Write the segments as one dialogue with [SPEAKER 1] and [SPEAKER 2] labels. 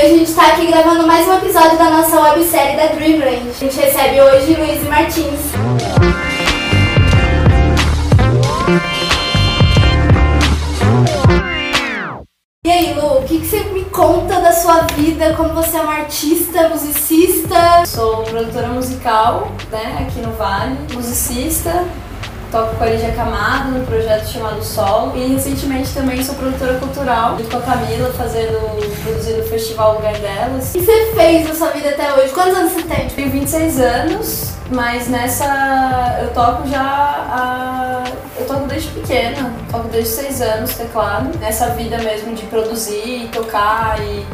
[SPEAKER 1] A gente tá aqui gravando mais um episódio da nossa websérie da Dreamland. A gente recebe hoje Luiz Martins. E aí, Lu, o que, que você me conta da sua vida? Como você é uma artista, musicista?
[SPEAKER 2] Sou produtora musical, né, aqui no Vale, musicista, toco com a Lígia Camado no projeto chamado Solo e recentemente também sou produtora cultural, junto com a Camila, fazendo, produzindo o Festival Lugar Delas.
[SPEAKER 1] O que você fez na sua vida até hoje? Quantos anos você tem?
[SPEAKER 2] Tenho 26 anos, mas nessa eu toco já a, eu toco desde pequena, toco desde 6 anos teclado. Nessa vida mesmo de produzir, tocar e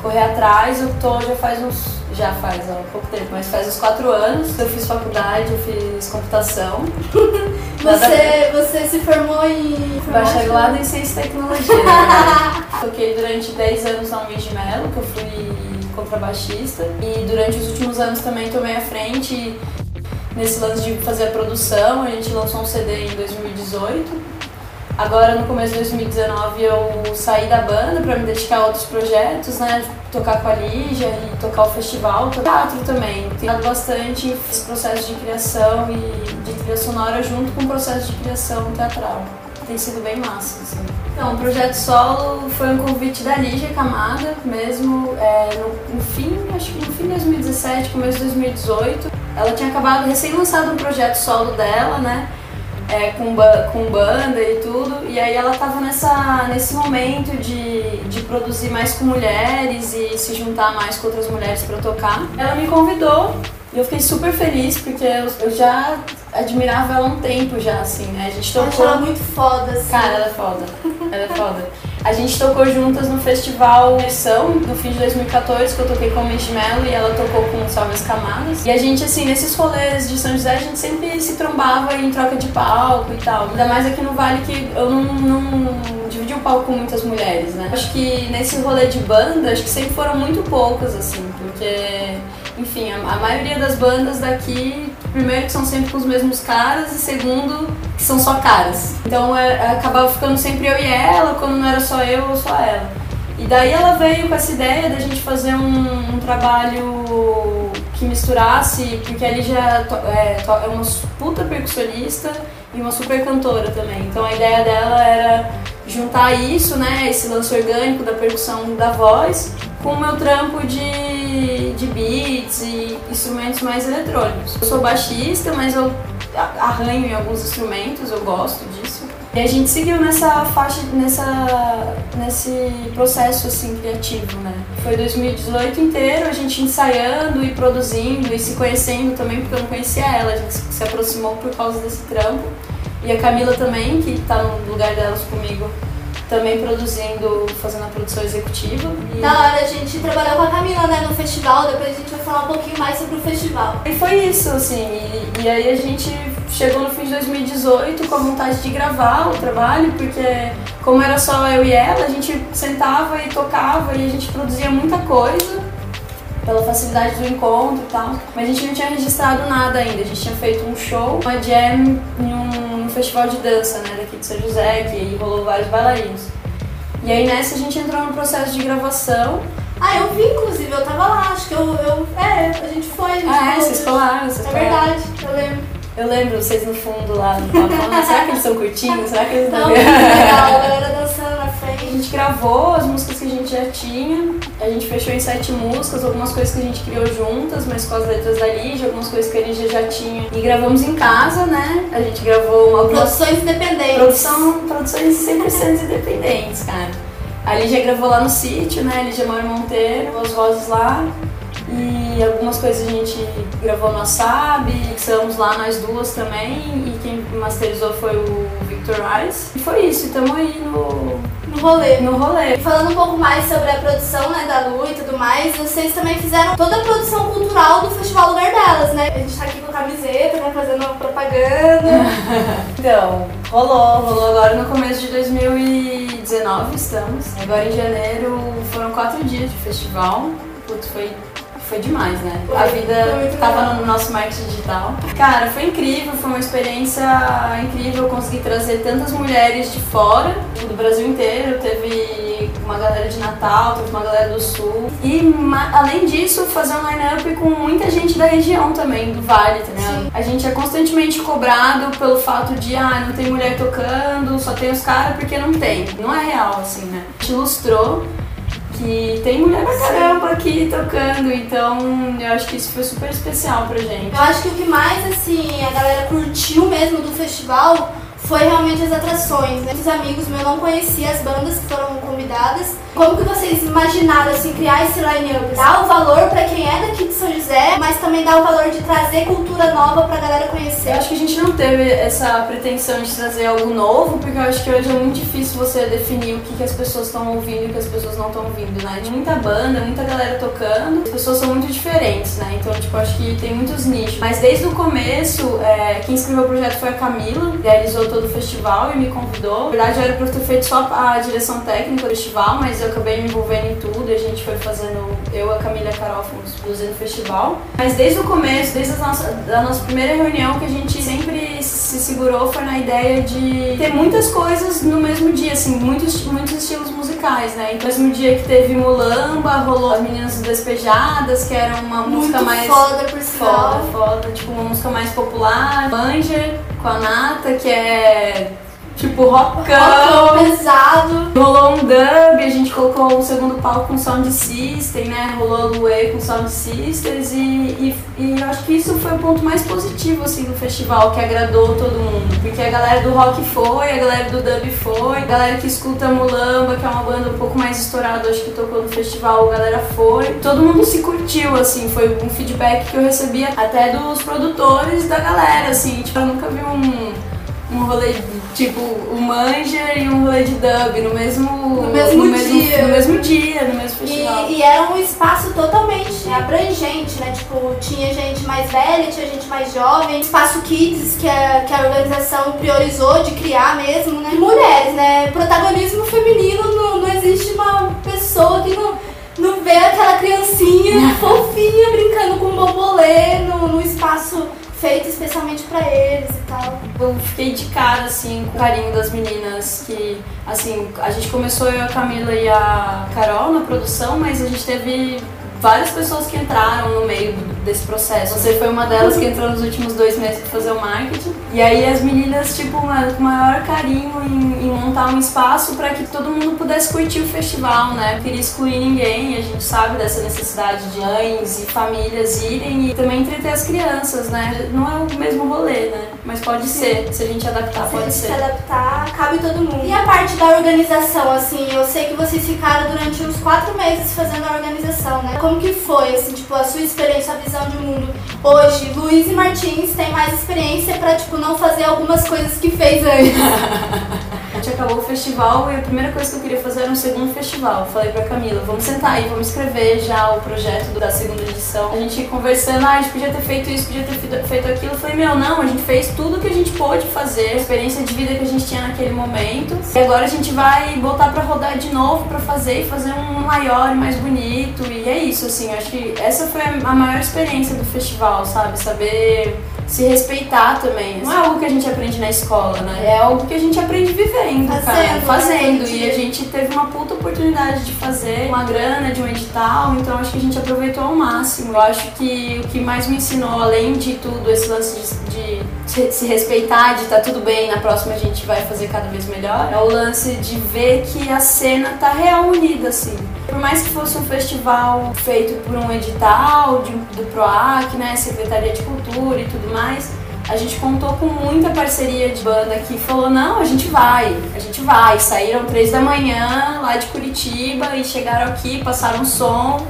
[SPEAKER 2] correr atrás, eu tô já faz uns já faz há pouco tempo, mas faz uns quatro anos. Eu fiz faculdade, eu fiz computação.
[SPEAKER 1] você, você se formou em.
[SPEAKER 2] Bacharelado em Ciência e Tecnologia. Né? Toquei durante 10 anos na Luiz de Mello, que eu fui contrabaixista. E durante os últimos anos também tomei a frente nesse lance de fazer a produção. A gente lançou um CD em 2018 Agora, no começo de 2019, eu saí da banda para me dedicar a outros projetos, né? Tocar com a Lígia e tocar o festival, teatro também. Tenho bastante esse processo de criação e de trilha sonora junto com o processo de criação teatral. Tem sido bem massa, assim. Então, o projeto solo foi um convite da Lígia Camada, mesmo é, no, no, fim, acho que no fim de 2017, começo de 2018. Ela tinha acabado recém-lançado um projeto solo dela, né? É, com, ba com banda e tudo. E aí ela tava nessa, nesse momento de, de produzir mais com mulheres e se juntar mais com outras mulheres para tocar. Ela me convidou e eu fiquei super feliz porque eu, eu já admirava ela há um tempo já, assim, né? A gente tocou.
[SPEAKER 1] Eu ela muito foda, assim.
[SPEAKER 2] Cara, ela é foda. Ela é foda. A gente tocou juntas no festival Missão, no fim de 2014, que eu toquei com o Miss Mello e ela tocou com o Salve as Camadas. E a gente, assim, nesses rolês de São José, a gente sempre se trombava em troca de palco e tal. Ainda mais aqui no Vale que eu não, não dividi o palco com muitas mulheres, né? Acho que nesse rolê de banda, acho que sempre foram muito poucas, assim, porque enfim, a, a, maioria das bandas daqui, primeiro que são sempre com os mesmos caras e segundo que são só caras. Então é, acabava ficando sempre eu e ela, quando não era só eu ou só ela. E daí ela veio com essa ideia da gente fazer um, um trabalho que misturasse, porque ali já é, é uma puta percussionista e uma super cantora também. Então a ideia dela era juntar isso, né, esse lance orgânico da percussão da voz, com o meu trampo de, de beats e instrumentos mais eletrônicos. Eu sou baixista, mas eu arranho em alguns instrumentos, eu gosto disso. E a gente seguiu nessa faixa, nessa, nesse processo assim criativo, né? Foi 2018 inteiro, a gente ensaiando e produzindo e se conhecendo também, porque eu não conhecia ela, a gente se aproximou por causa desse trampo. E a Camila também, que está no lugar delas comigo, também produzindo, fazendo a produção executiva.
[SPEAKER 1] E... Da hora, a gente trabalhou com a Camila né, no festival, depois a gente vai falar um pouquinho mais sobre o festival.
[SPEAKER 2] E foi isso, assim, e, e aí a gente chegou no fim de 2018 com a vontade de gravar o trabalho, porque como era só eu e ela, a gente sentava e tocava e a gente produzia muita coisa pela facilidade do encontro e tal. Mas a gente não tinha registrado nada ainda. A gente tinha feito um show, uma jam em um festival de dança, né, daqui de São José, que aí rolou vários bailarinos. E aí nessa a gente entrou no processo de gravação.
[SPEAKER 1] Ah, eu vi, inclusive, eu tava lá, acho que eu. eu é, a gente foi. A gente
[SPEAKER 2] ah, é, vocês colaram, vocês
[SPEAKER 1] É verdade, eu lembro.
[SPEAKER 2] Eu lembro vocês no fundo lá, no palco, será que eles são curtinhos? Será que eles
[SPEAKER 1] não? Não, legal, a galera dançando na frente.
[SPEAKER 2] A gente gravou as músicas que a gente já tinha, a gente fechou em sete músicas, algumas coisas que a gente criou juntas, mas com as letras da Lígia, algumas coisas que a Lígia já tinha. E gravamos em casa, né? A gente gravou uma...
[SPEAKER 1] Produções independentes.
[SPEAKER 2] Produção, produções 100% independentes, cara. A Lígia gravou lá no sítio, né? A Lígia mora em Monteiro, as vozes lá. E algumas coisas a gente gravou no Wasabi, mixamos lá nós duas também, e quem masterizou foi o Victor Rice. E foi isso, estamos aí no,
[SPEAKER 1] no rolê.
[SPEAKER 2] No rolê.
[SPEAKER 1] Falando um pouco mais sobre a produção né, da Lu e tudo mais, vocês também fizeram toda a produção cultural do Festival Lugar Delas, né? A gente tá aqui com camiseta, né, fazendo propaganda.
[SPEAKER 2] então, rolou, rolou agora no começo de 2019 estamos. Agora em janeiro foram quatro dias de festival. Putz, foi foi demais, né? A vida tava no nosso marketing digital. Cara, foi incrível, foi uma experiência incrível conseguir trazer tantas mulheres de fora, do Brasil inteiro. Teve uma galera de Natal, trouxe uma galera do Sul. E além disso, fazer um line-up com muita gente da região também, do Vale, tá ligado? A gente é constantemente cobrado pelo fato de, ah, não tem mulher tocando, só tem os caras porque não tem. Não é real, assim, né? A gente ilustrou que tem mulher pra caramba aqui tocando, então eu acho que isso foi super especial pra gente.
[SPEAKER 1] Eu acho que o que mais, assim, a galera curtiu mesmo do festival foi realmente as atrações, né? Os amigos meus não conheciam as bandas que foram convidadas. Como que vocês imaginaram, assim, criar esse line-up? Dar o valor pra quem é daqui de São José, mas também dar o valor de trazer cultura nova pra galera conhecer.
[SPEAKER 2] Eu acho que a gente não teve essa pretensão de trazer algo novo, porque eu acho que hoje é muito difícil você definir o que, que as pessoas estão ouvindo e o que as pessoas não estão ouvindo, né? Tem muita banda, muita galera tocando, as pessoas são muito diferentes, né? Então, tipo, acho que tem muitos nichos. Mas desde o começo, é, quem escreveu o projeto foi a Camila, realizou todo o festival e me convidou. Na verdade, era pra ter feito só a direção técnica do festival, mas eu acabei me envolvendo em tudo e a gente foi fazendo, eu, a Camila a Carol fomos produzindo o festival. Mas desde o começo, desde a nossa, da nossa primeira reunião, que a gente sempre se segurou foi na ideia de ter muitas coisas no mesmo dia, assim, muitos, muitos estilos musicais, né? No mesmo dia que teve Mulamba, rolou As Meninas Despejadas, que era uma
[SPEAKER 1] Muito
[SPEAKER 2] música mais.
[SPEAKER 1] foda por.
[SPEAKER 2] Foda, foda, tipo uma música mais popular. Manger com a Nata, que é tipo rockão.
[SPEAKER 1] Rockão pesado.
[SPEAKER 2] Rolou um dub, a gente colocou o segundo palco com Sound System, né? Rolou o Luê com Sound Systems e, e, e eu acho que isso foi o ponto mais positivo assim do festival, que agradou todo mundo. Porque a galera do rock foi, a galera do dub foi, a galera que escuta Mulamba, que é uma banda um pouco mais estourada, acho que tocou no festival, a galera foi. Todo mundo se curtiu, assim, foi um feedback que eu recebia até dos produtores da galera, assim, tipo, eu nunca vi um um rolê tipo o Manja e um rolê de dub no mesmo,
[SPEAKER 1] no mesmo,
[SPEAKER 2] no
[SPEAKER 1] dia.
[SPEAKER 2] no mesmo dia, no mesmo festival.
[SPEAKER 1] E, e, era um espaço totalmente abrangente, né? Tipo, tinha gente mais velha, tinha gente mais jovem, espaço kids que a, que a organização priorizou de criar mesmo, né? E mulheres, né? Protagonismo feminino não, não existe uma pessoa que não não vê aquela criancinha fofinha brincando com um bobolê no, no espaço feito especialmente para eles e tal.
[SPEAKER 2] Eu fiquei de cara, assim, com o carinho das meninas que, assim, a gente começou eu, a Camila e a Carol na produção, mas a gente teve várias pessoas que entraram no meio desse processo. Você foi uma delas que entrou nos últimos dois meses para fazer o marketing. E aí as meninas, tipo, com maior carinho em, em montar um espaço para que todo mundo pudesse curtir o festival, né? Queria excluir ninguém, a gente sabe dessa necessidade de mães e famílias irem e também entreter as crianças, né? Não é o mesmo rolê, né? Mas pode Sim. ser, se a gente adaptar,
[SPEAKER 1] se
[SPEAKER 2] pode
[SPEAKER 1] a gente
[SPEAKER 2] ser.
[SPEAKER 1] Se adaptar, cabe todo mundo. E a parte da organização, assim, eu sei que vocês ficaram durante uns quatro meses fazendo a organização, né? Como que foi, assim, tipo, a sua experiência, a visão de mundo? Hoje, Luiz e Martins têm mais experiência pra, tipo, não fazer algumas coisas que fez antes.
[SPEAKER 2] a gente acabou o festival e a primeira coisa que eu queria fazer era um segundo festival. Eu falei pra Camila, vamos sentar aí, vamos escrever já o projeto da segunda edição. A gente conversando, ah, a gente podia ter feito isso, podia ter feito aquilo. Eu falei, meu, não, a gente fez tudo que a gente pôde fazer, a experiência de vida que a gente tinha naquele momento. E agora a gente vai botar pra rodar de novo pra fazer e fazer um maior e mais bonito. E é isso, assim, acho que essa foi a maior experiência do festival, sabe? Saber se respeitar também. Não é algo que a gente aprende na escola, né? É algo que a gente aprende vivendo, fazendo, cara. Fazendo. E a gente teve uma puta oportunidade de fazer uma grana de um edital, então acho que a gente aproveitou ao máximo. Eu acho que o que mais me ensinou, além de tudo, esse lance de, de se respeitar, de tá tudo bem, na próxima a gente vai fazer cada vez melhor, é o lance de ver que a cena tá real unida, assim. Por mais que fosse um festival feito por um edital de, do PROAC, né, Secretaria de Cultura e tudo mais, a gente contou com muita parceria de banda que falou, não, a gente vai, a gente vai. Saíram três da manhã lá de Curitiba e chegaram aqui, passaram som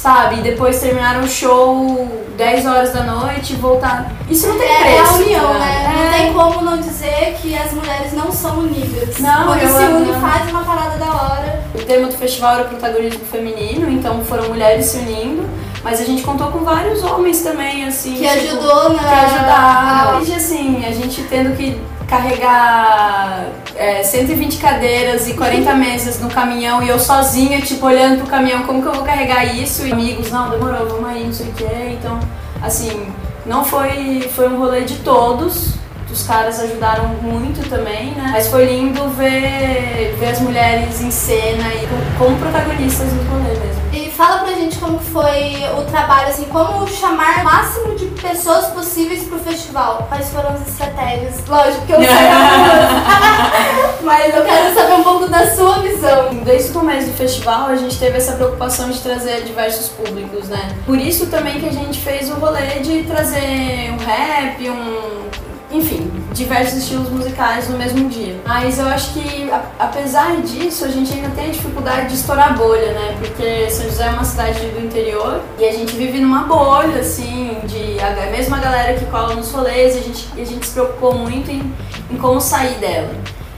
[SPEAKER 2] sabe? E depois terminaram o show 10 horas da noite e voltaram. Isso não tem
[SPEAKER 1] é,
[SPEAKER 2] preço.
[SPEAKER 1] É a união,
[SPEAKER 2] né?
[SPEAKER 1] né? É. Não tem como não dizer que as mulheres não são unidas.
[SPEAKER 2] Não,
[SPEAKER 1] Quando se une, faz uma parada da hora.
[SPEAKER 2] O tema do festival era protagonismo feminino, então foram mulheres se unindo. Mas a gente contou com vários homens também, assim.
[SPEAKER 1] Que
[SPEAKER 2] tipo,
[SPEAKER 1] ajudou, né?
[SPEAKER 2] Que ajudaram. E assim, a gente tendo que carregar é, 120 cadeiras e 40 mesas no caminhão e eu sozinha, tipo, olhando pro caminhão, como que eu vou carregar isso? E amigos, não, demorou, vamos aí, não sei o que. Então, assim, não foi, foi um rolê de todos, os caras ajudaram muito também, né? Mas foi lindo ver, ver as mulheres em cena e como protagonistas do rolê mesmo.
[SPEAKER 1] E fala pra gente como foi o trabalho, assim, como chamar o máximo de pessoas possíveis pro festival. Quais foram as estratégias? Lógico que eu sei mas eu quero saber um pouco da sua visão.
[SPEAKER 2] Desde o começo do festival, a gente teve essa preocupação de trazer diversos públicos, né? Por isso também que a gente fez o rolê de trazer um rap, um enfim, diversos estilos musicais no mesmo dia. Mas eu acho que, apesar disso, a gente ainda tem a dificuldade de estourar bolha, né? Porque São José é uma cidade do interior e a gente vive numa bolha, assim, de a mesma galera que cola nos rolês, e a gente, a gente se preocupou muito em, em como sair dela.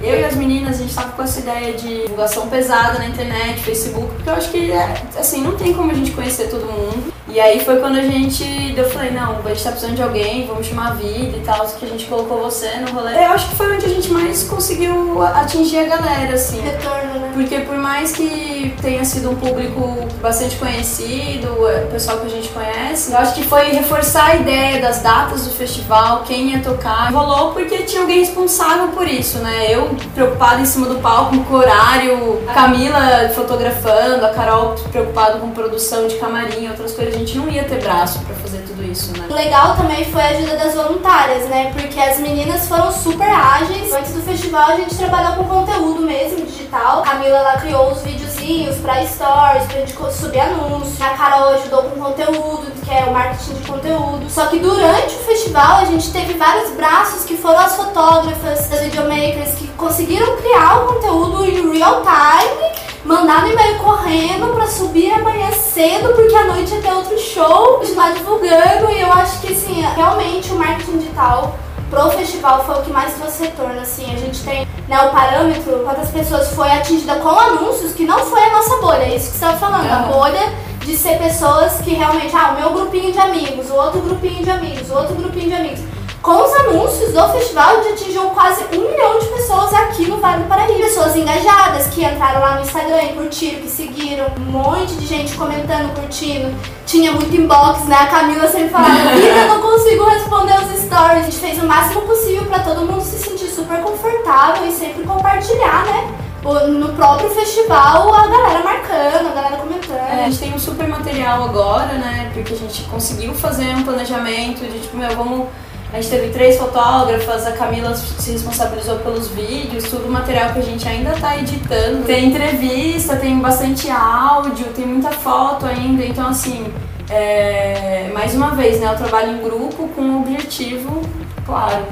[SPEAKER 2] Eu e as meninas, a gente tava com essa ideia de divulgação pesada na internet, Facebook, porque eu acho que, é, assim, não tem como a gente conhecer todo mundo. E aí foi quando a gente, eu falei, não, a gente tá precisando de alguém, vamos chamar a vida e tal, que a gente colocou você no rolê. Eu acho que foi onde a gente mais conseguiu atingir a galera, assim.
[SPEAKER 1] Retorno, né?
[SPEAKER 2] Porque por mais que tenha sido um público bastante conhecido, o pessoal que a gente conhece, eu acho que foi reforçar a ideia das datas do festival, quem ia tocar. Rolou porque tinha alguém responsável por isso, né? Eu preocupada em cima do palco com o horário, a Camila fotografando, a Carol preocupada com produção de camarim, outras coisas gente não ia ter braço para fazer tudo isso, né?
[SPEAKER 1] O legal também foi a ajuda das voluntárias, né? Porque as meninas foram super ágeis. Antes do festival a gente trabalhou com conteúdo mesmo, digital. A Camila ela criou os videozinhos pra stories, pra gente subir anúncios. A Carol ajudou com conteúdo, que é o marketing de conteúdo. Só que durante o festival a gente teve vários braços que foram as fotógrafas, as videomakers que conseguiram criar o conteúdo em real time mandar no e-mail correndo pra subir amanhã cedo, porque à noite ia ter outro show, continuar divulgando. E eu acho que, assim, realmente o marketing digital pro festival foi o que mais trouxe retorno, assim. A gente tem né, o parâmetro, quantas pessoas foi atingida com anúncios, que não foi a nossa bolha, é isso que você estava falando. A bolha de ser pessoas que realmente, ah, o meu grupinho de amigos, o outro grupinho de amigos, o outro grupinho de amigos. Com os anúncios do festival, gente atingiu quase um milhão de pessoas aqui no Vale do Paraíba. Pessoas engajadas que entraram lá no Instagram e curtiram, que seguiram. Um monte de gente comentando, curtindo. Tinha muito inbox, né? A Camila sempre falava, eu não consigo responder os stories. A gente fez o máximo possível para todo mundo se sentir super confortável e sempre compartilhar, né? no próprio festival a galera marcando, a galera comentando. É,
[SPEAKER 2] a gente tem um super material agora, né? Porque a gente conseguiu fazer um planejamento de tipo, meu, vamos a gente teve três fotógrafas, a Camila se responsabilizou pelos vídeos, tudo material que a gente ainda está editando. Tem entrevista, tem bastante áudio, tem muita foto ainda, então assim, é, mais uma vez, né, eu trabalho em grupo com um objetivo claro.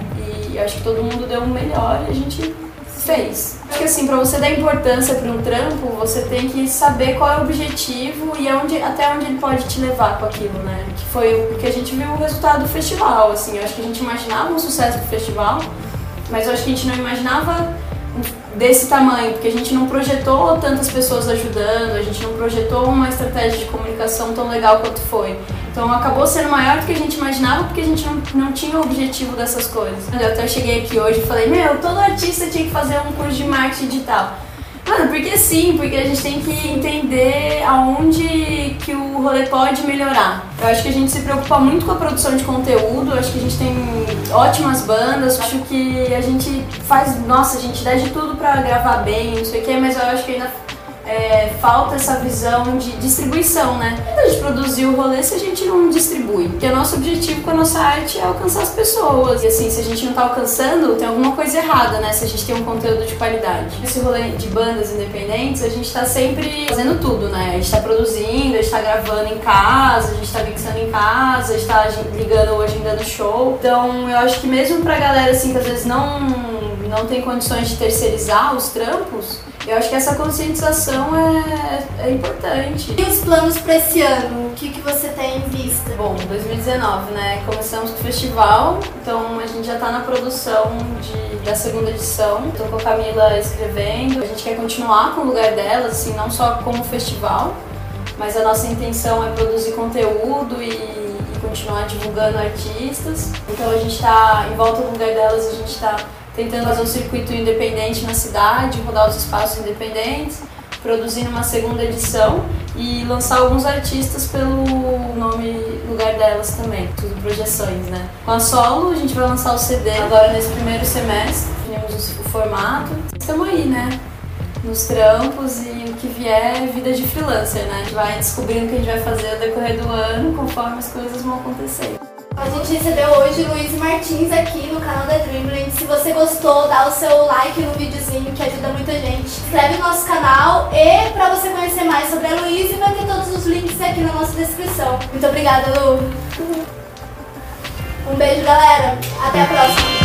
[SPEAKER 2] E acho que todo mundo deu o melhor e a gente fez. Acho que assim, para você dar importância para um trampo, você tem que saber qual é o objetivo e aonde, até onde ele pode te levar com aquilo, né? Que foi porque a gente viu o resultado do festival, assim, eu acho que a gente imaginava um sucesso do festival, mas eu acho que a gente não imaginava desse tamanho, porque a gente não projetou tantas pessoas ajudando, a gente não projetou uma estratégia de comunicação tão legal quanto foi. Então acabou sendo maior do que a gente imaginava porque a gente não, não tinha o objetivo dessas coisas. Eu até cheguei aqui hoje e falei, meu, todo artista tinha que fazer um curso de marketing digital. Mano, porque sim, porque a gente tem que entender aonde que o rolê pode melhorar. Eu acho que a gente se preocupa muito com a produção de conteúdo, acho que a gente tem ótimas bandas, acho que a gente faz, nossa, a gente dá de tudo pra gravar bem, não sei o que, mas eu acho que ainda é, falta essa visão de distribuição, né? A gente produzir o rolê se a gente não distribui. Porque o nosso objetivo com a nossa arte é alcançar as pessoas. E assim, se a gente não tá alcançando, tem alguma coisa errada, né? Se a gente tem um conteúdo de qualidade. Esse rolê de bandas independentes, a gente tá sempre fazendo tudo, né? A gente tá produzindo, a gente tá gravando em casa, a gente tá mixando em casa, a gente tá ligando ou agendando show. Então eu acho que mesmo pra galera assim que às vezes não, não tem condições de terceirizar os trampos, eu acho que essa conscientização é, é importante.
[SPEAKER 1] E os planos para esse ano? O que, que você tem em vista?
[SPEAKER 2] Bom, 2019, né? Começamos com o festival, então a gente já está na produção de, da segunda edição. Estou com a Camila escrevendo. A gente quer continuar com o lugar dela, assim, não só como festival, mas a nossa intenção é produzir conteúdo e, continuar divulgando artistas. Então a gente está em volta do lugar delas, a gente está tentando fazer um circuito independente na cidade, rodar os espaços independentes, produzindo uma segunda edição. e lançar alguns artistas pelo nome lugar delas também, tudo projeções, né? Com a solo a gente vai lançar o CD agora nesse primeiro semestre, definimos o formato. Estamos aí, né? Nos trampos e o que vier é vida de freelancer, né? A gente vai descobrindo o que a gente vai fazer ao decorrer do ano conforme as coisas vão acontecer.
[SPEAKER 1] A gente recebeu hoje Luiz Martins aqui no canal da Dreamland. Se você gostou, dá o seu like no videozinho que ajuda muita gente. Inscreve no nosso canal e para você conhecer mais sobre a Luiz, vai ter todos os links aqui na nossa descrição. Muito obrigada, Lu. Um beijo, galera. Até a próxima.